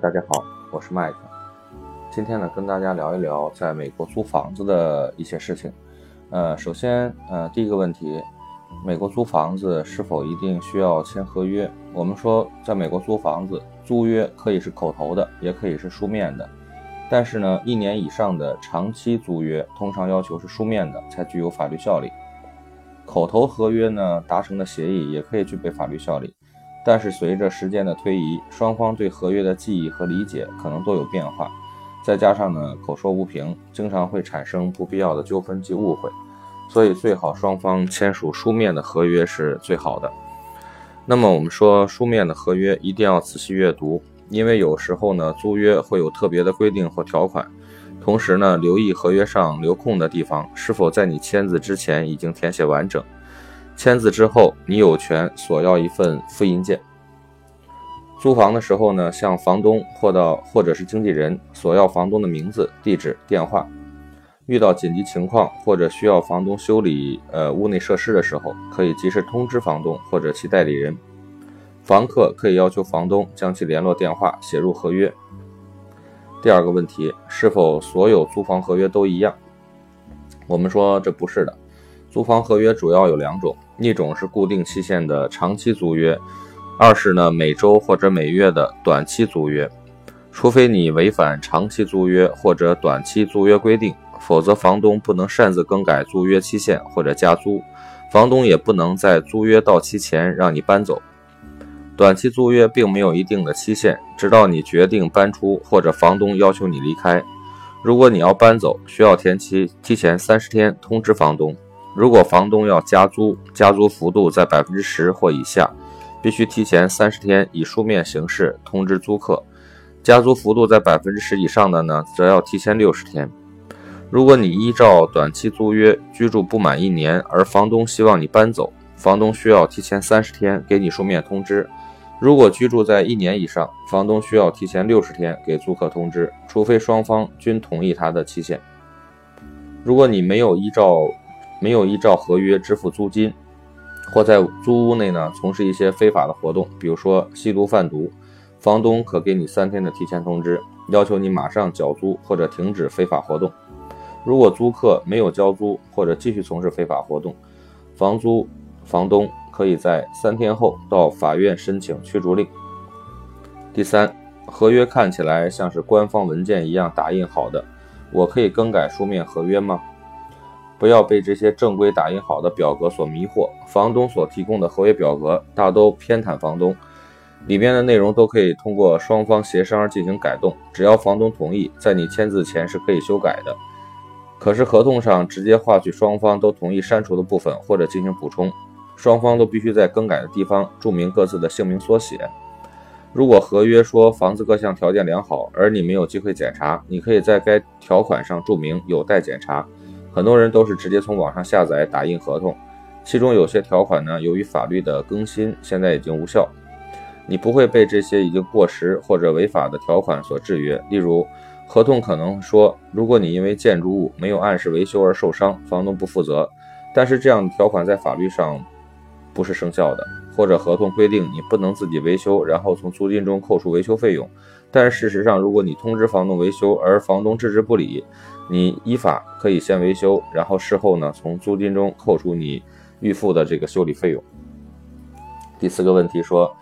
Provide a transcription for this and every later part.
大家好，我是麦克。今天呢，跟大家聊一聊在美国租房子的一些事情。呃，首先，呃，第一个问题，美国租房子是否一定需要签合约？我们说，在美国租房子，租约可以是口头的，也可以是书面的。但是呢，一年以上的长期租约，通常要求是书面的，才具有法律效力。口头合约呢，达成的协议也可以具备法律效力。但是随着时间的推移，双方对合约的记忆和理解可能都有变化，再加上呢口说无凭，经常会产生不必要的纠纷及误会，所以最好双方签署书面的合约是最好的。那么我们说书面的合约一定要仔细阅读，因为有时候呢租约会有特别的规定或条款，同时呢留意合约上留空的地方是否在你签字之前已经填写完整。签字之后，你有权索要一份复印件。租房的时候呢，向房东或到或者是经纪人索要房东的名字、地址、电话。遇到紧急情况或者需要房东修理呃屋内设施的时候，可以及时通知房东或者其代理人。房客可以要求房东将其联络电话写入合约。第二个问题，是否所有租房合约都一样？我们说这不是的。租房合约主要有两种。一种是固定期限的长期租约，二是呢每周或者每月的短期租约。除非你违反长期租约或者短期租约规定，否则房东不能擅自更改租约期限或者加租，房东也不能在租约到期前让你搬走。短期租约并没有一定的期限，直到你决定搬出或者房东要求你离开。如果你要搬走，需要提前提前三十天通知房东。如果房东要加租，加租幅度在百分之十或以下，必须提前三十天以书面形式通知租客；加租幅度在百分之十以上的呢，则要提前六十天。如果你依照短期租约居住不满一年，而房东希望你搬走，房东需要提前三十天给你书面通知；如果居住在一年以上，房东需要提前六十天给租客通知，除非双方均同意他的期限。如果你没有依照没有依照合约支付租金，或在租屋内呢从事一些非法的活动，比如说吸毒贩毒，房东可给你三天的提前通知，要求你马上缴租或者停止非法活动。如果租客没有交租或者继续从事非法活动，房租房东可以在三天后到法院申请驱逐令。第三，合约看起来像是官方文件一样打印好的，我可以更改书面合约吗？不要被这些正规打印好的表格所迷惑。房东所提供的合约表格大都偏袒房东，里面的内容都可以通过双方协商进行改动，只要房东同意，在你签字前是可以修改的。可是合同上直接划去双方都同意删除的部分，或者进行补充，双方都必须在更改的地方注明各自的姓名缩写。如果合约说房子各项条件良好，而你没有机会检查，你可以在该条款上注明有待检查。很多人都是直接从网上下载打印合同，其中有些条款呢，由于法律的更新，现在已经无效。你不会被这些已经过时或者违法的条款所制约。例如，合同可能说，如果你因为建筑物没有按时维修而受伤，房东不负责。但是这样的条款在法律上不是生效的。或者合同规定你不能自己维修，然后从租金中扣除维修费用。但事实上，如果你通知房东维修，而房东置之不理，你依法可以先维修，然后事后呢从租金中扣除你预付的这个修理费用。第四个问题说，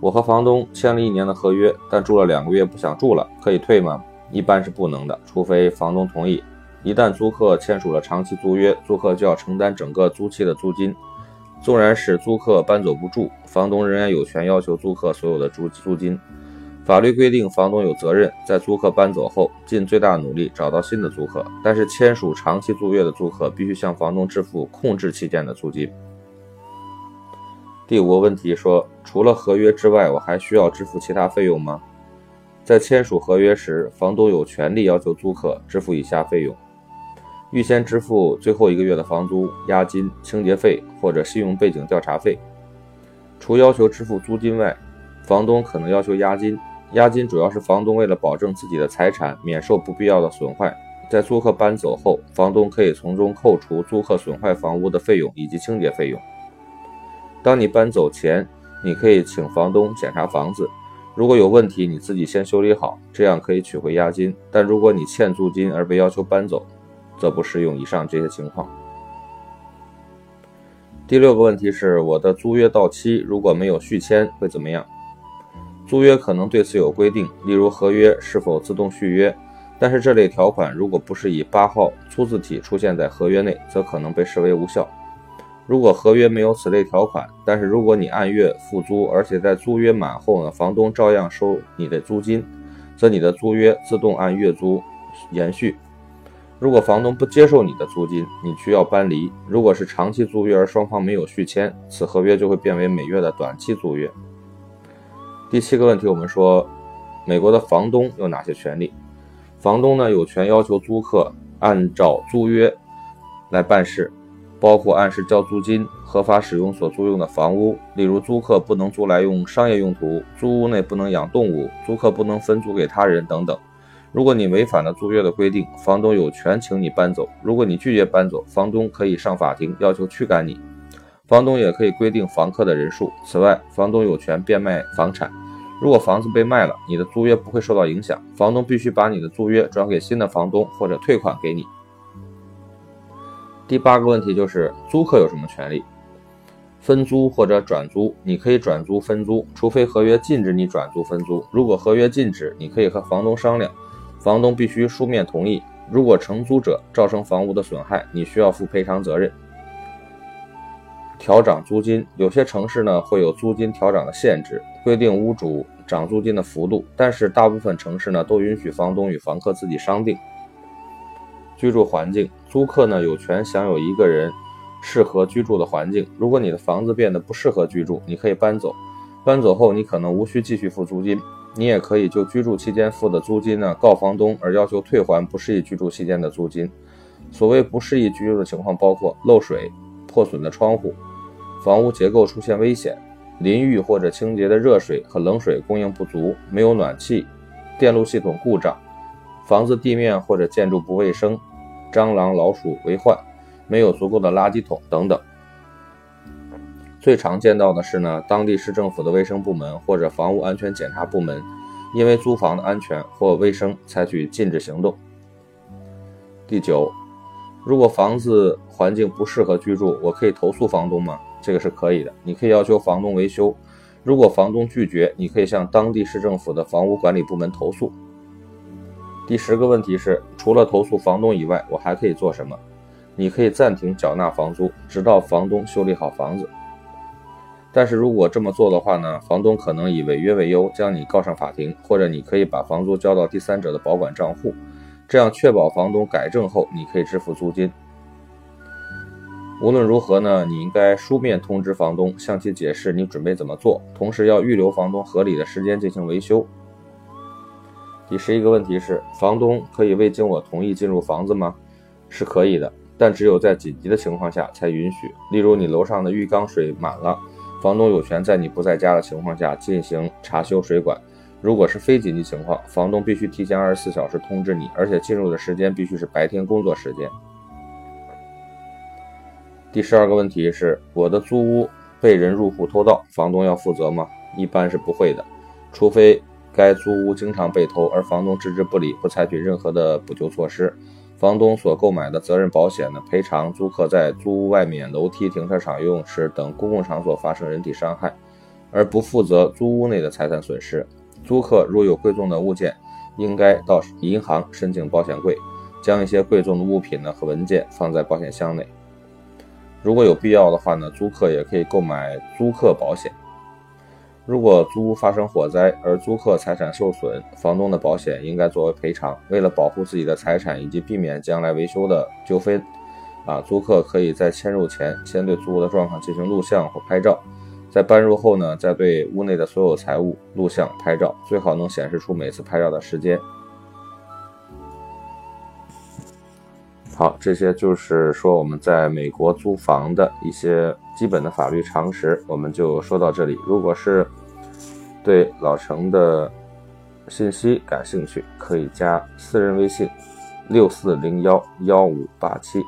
我和房东签了一年的合约，但住了两个月不想住了，可以退吗？一般是不能的，除非房东同意。一旦租客签署了长期租约，租客就要承担整个租期的租金。纵然使租客搬走不住，房东仍然有权要求租客所有的租租金。法律规定，房东有责任在租客搬走后尽最大努力找到新的租客，但是签署长期租约的租客必须向房东支付控制期间的租金。第五个问题说，除了合约之外，我还需要支付其他费用吗？在签署合约时，房东有权利要求租客支付以下费用：预先支付最后一个月的房租、押金、清洁费或者信用背景调查费。除要求支付租金外，房东可能要求押金。押金主要是房东为了保证自己的财产免受不必要的损坏，在租客搬走后，房东可以从中扣除租客损坏房屋的费用以及清洁费用。当你搬走前，你可以请房东检查房子，如果有问题，你自己先修理好，这样可以取回押金。但如果你欠租金而被要求搬走，则不适用以上这些情况。第六个问题是，我的租约到期如果没有续签会怎么样？租约可能对此有规定，例如合约是否自动续约。但是这类条款如果不是以八号粗字体出现在合约内，则可能被视为无效。如果合约没有此类条款，但是如果你按月付租，而且在租约满后呢，房东照样收你的租金，则你的租约自动按月租延续。如果房东不接受你的租金，你需要搬离。如果是长期租约而双方没有续签，此合约就会变为每月的短期租约。第七个问题，我们说，美国的房东有哪些权利？房东呢有权要求租客按照租约来办事。包括按时交租金、合法使用所租用的房屋，例如租客不能租来用商业用途，租屋内不能养动物，租客不能分租给他人等等。如果你违反了租约的规定，房东有权请你搬走。如果你拒绝搬走，房东可以上法庭要求驱赶你。房东也可以规定房客的人数。此外，房东有权变卖房产。如果房子被卖了，你的租约不会受到影响。房东必须把你的租约转给新的房东或者退款给你。第八个问题就是租客有什么权利？分租或者转租，你可以转租分租，除非合约禁止你转租分租。如果合约禁止，你可以和房东商量，房东必须书面同意。如果承租者造成房屋的损害，你需要负赔偿责任。调涨租金，有些城市呢会有租金调涨的限制，规定屋主涨租金的幅度，但是大部分城市呢都允许房东与房客自己商定。居住环境，租客呢有权享有一个人适合居住的环境。如果你的房子变得不适合居住，你可以搬走。搬走后，你可能无需继续付租金。你也可以就居住期间付的租金呢告房东，而要求退还不适宜居住期间的租金。所谓不适宜居住的情况包括漏水、破损的窗户、房屋结构出现危险、淋浴或者清洁的热水和冷水供应不足、没有暖气、电路系统故障、房子地面或者建筑不卫生。蟑螂、老鼠为患，没有足够的垃圾桶等等。最常见到的是呢，当地市政府的卫生部门或者房屋安全检查部门，因为租房的安全或卫生采取禁止行动。第九，如果房子环境不适合居住，我可以投诉房东吗？这个是可以的，你可以要求房东维修。如果房东拒绝，你可以向当地市政府的房屋管理部门投诉。第十个问题是，除了投诉房东以外，我还可以做什么？你可以暂停缴纳房租，直到房东修理好房子。但是如果这么做的话呢，房东可能以违约为由将你告上法庭，或者你可以把房租交到第三者的保管账户，这样确保房东改正后你可以支付租金。无论如何呢，你应该书面通知房东，向其解释你准备怎么做，同时要预留房东合理的时间进行维修。第十一个问题是，房东可以未经我同意进入房子吗？是可以的，但只有在紧急的情况下才允许。例如，你楼上的浴缸水满了，房东有权在你不在家的情况下进行查修水管。如果是非紧急情况，房东必须提前二十四小时通知你，而且进入的时间必须是白天工作时间。第十二个问题是，我的租屋被人入户偷盗，房东要负责吗？一般是不会的，除非。该租屋经常被偷，而房东置之不理，不采取任何的补救措施。房东所购买的责任保险呢，赔偿租客在租屋外面楼梯、停车场、游泳池等公共场所发生人体伤害，而不负责租屋内的财产损失。租客如有贵重的物件，应该到银行申请保险柜，将一些贵重的物品呢和文件放在保险箱内。如果有必要的话呢，租客也可以购买租客保险。如果租屋发生火灾而租客财产受损，房东的保险应该作为赔偿。为了保护自己的财产以及避免将来维修的纠纷，啊，租客可以在迁入前先对租屋的状况进行录像或拍照，在搬入后呢，再对屋内的所有财物录像拍照，最好能显示出每次拍照的时间。好，这些就是说我们在美国租房的一些基本的法律常识，我们就说到这里。如果是对老程的信息感兴趣，可以加私人微信六四零幺幺五八七。